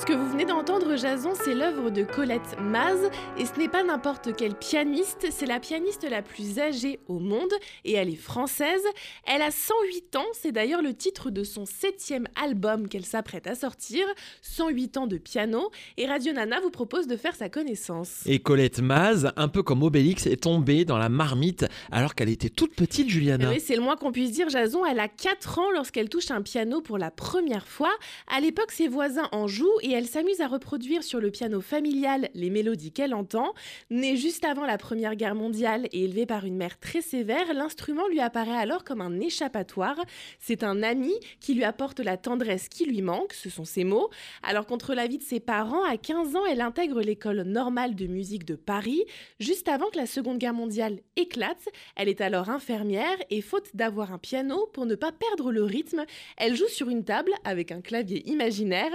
Ce que vous venez d'entendre, Jason, c'est l'œuvre de Colette Maz, et ce n'est pas n'importe quelle pianiste, c'est la pianiste la plus âgée au monde, et elle est française. Elle a 108 ans, c'est d'ailleurs le titre de son septième album qu'elle s'apprête à sortir, 108 ans de piano, et Radio Nana vous propose de faire sa connaissance. Et Colette Maz, un peu comme Obélix, est tombée dans la marmite alors qu'elle était toute petite, Juliana. Oui, c'est le moins qu'on puisse dire, Jason. Elle a 4 ans lorsqu'elle touche un piano pour la première fois. À l'époque, ses voisins en jouent et et elle s'amuse à reproduire sur le piano familial les mélodies qu'elle entend. Née juste avant la Première Guerre mondiale et élevée par une mère très sévère, l'instrument lui apparaît alors comme un échappatoire. C'est un ami qui lui apporte la tendresse qui lui manque, ce sont ses mots. Alors contre l'avis de ses parents, à 15 ans, elle intègre l'école normale de musique de Paris. Juste avant que la Seconde Guerre mondiale éclate, elle est alors infirmière et faute d'avoir un piano, pour ne pas perdre le rythme, elle joue sur une table avec un clavier imaginaire.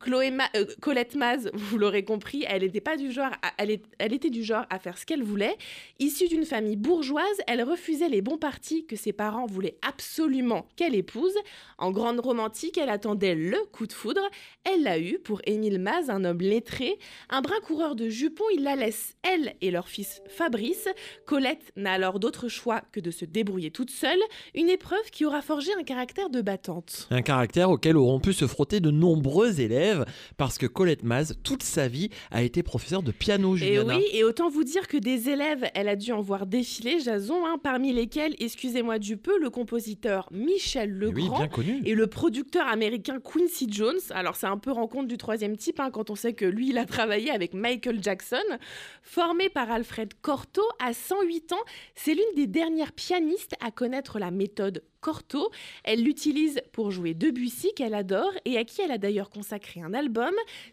Chloé euh, Colette Maz, vous l'aurez compris, elle était du genre à faire ce qu'elle voulait. Issue d'une famille bourgeoise, elle refusait les bons partis que ses parents voulaient absolument qu'elle épouse. En grande romantique, elle attendait le coup de foudre. Elle l'a eu pour Émile Maz, un homme lettré, un brin coureur de jupons. Il la laisse elle et leur fils Fabrice. Colette n'a alors d'autre choix que de se débrouiller toute seule. Une épreuve qui aura forgé un caractère de battante. Un caractère auquel auront pu se frotter de nombreux élèves parce que Colette Maz, toute sa vie, a été professeure de piano, Juliana. Et oui, et autant vous dire que des élèves, elle a dû en voir défiler, Jason, hein, parmi lesquels, excusez-moi du peu, le compositeur Michel Legrand et le producteur américain Quincy Jones. Alors c'est un peu rencontre du troisième type, hein, quand on sait que lui, il a travaillé avec Michael Jackson. Formé par Alfred Cortot à 108 ans, c'est l'une des dernières pianistes à connaître la méthode Cortot. Elle l'utilise pour jouer Debussy qu'elle adore et à qui elle a d'ailleurs consacré un album.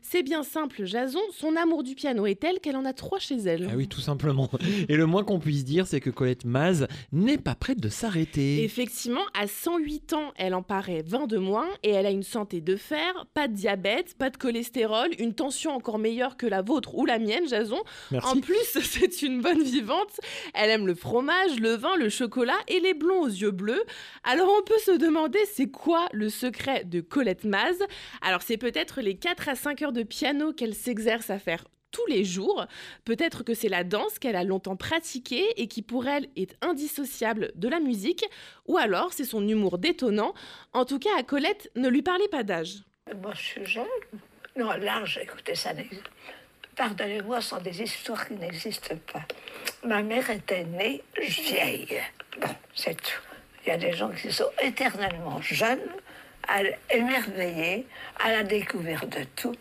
C'est bien simple, Jason, son amour du piano est tel qu'elle en a trois chez elle. Ah oui, tout simplement. Et le moins qu'on puisse dire, c'est que Colette Maz n'est pas prête de s'arrêter. Effectivement, à 108 ans, elle en paraît 20 de moins et elle a une santé de fer, pas de diabète, pas de cholestérol, une tension encore meilleure que la vôtre ou la mienne, Jason. En plus, c'est une bonne vivante. Elle aime le fromage, le vin, le chocolat et les blonds aux yeux bleus. Alors on peut se demander c'est quoi le secret de Colette Maz? Alors c'est peut-être les 4 à 5 heures de piano qu'elle s'exerce à faire tous les jours. Peut-être que c'est la danse qu'elle a longtemps pratiquée et qui pour elle est indissociable de la musique, ou alors c'est son humour détonnant. En tout cas, à Colette, ne lui parlez pas d'âge. Moi, je suis jeune. Non, l'âge, écoutez, ça n'existe Pardonnez-moi, sont des histoires qui n'existent pas. Ma mère était née vieille. Bon, c'est tout. Il y a des gens qui sont éternellement jeunes, émerveillés, à la découverte de tout.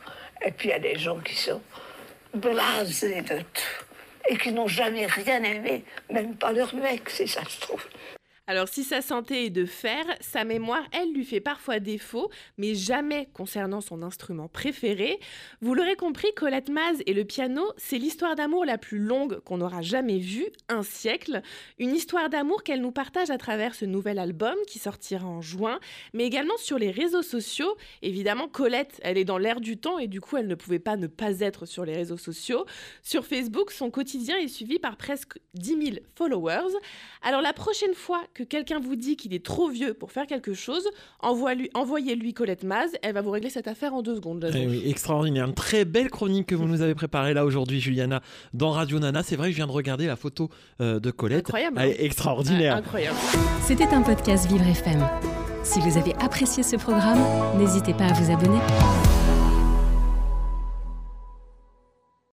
Et puis il y a des gens qui sont blasés de tout et qui n'ont jamais rien aimé, même pas leur mec, si ça se trouve. Alors si sa santé est de fer, sa mémoire, elle, lui fait parfois défaut, mais jamais concernant son instrument préféré. Vous l'aurez compris, Colette Maz et le piano, c'est l'histoire d'amour la plus longue qu'on aura jamais vue, un siècle. Une histoire d'amour qu'elle nous partage à travers ce nouvel album qui sortira en juin, mais également sur les réseaux sociaux. Évidemment, Colette, elle est dans l'air du temps et du coup, elle ne pouvait pas ne pas être sur les réseaux sociaux. Sur Facebook, son quotidien est suivi par presque 10 000 followers. Alors la prochaine fois que quelqu'un vous dit qu'il est trop vieux pour faire quelque chose, envoyez-lui Colette Maz, elle va vous régler cette affaire en deux secondes. Eh oui, extraordinaire, une très belle chronique que vous nous avez préparée là aujourd'hui, Juliana, dans Radio Nana. C'est vrai que je viens de regarder la photo euh, de Colette. Incroyable. Elle est extraordinaire. incroyable. C'était un podcast Vivre FM. Si vous avez apprécié ce programme, n'hésitez pas à vous abonner.